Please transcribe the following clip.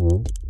mm-hmm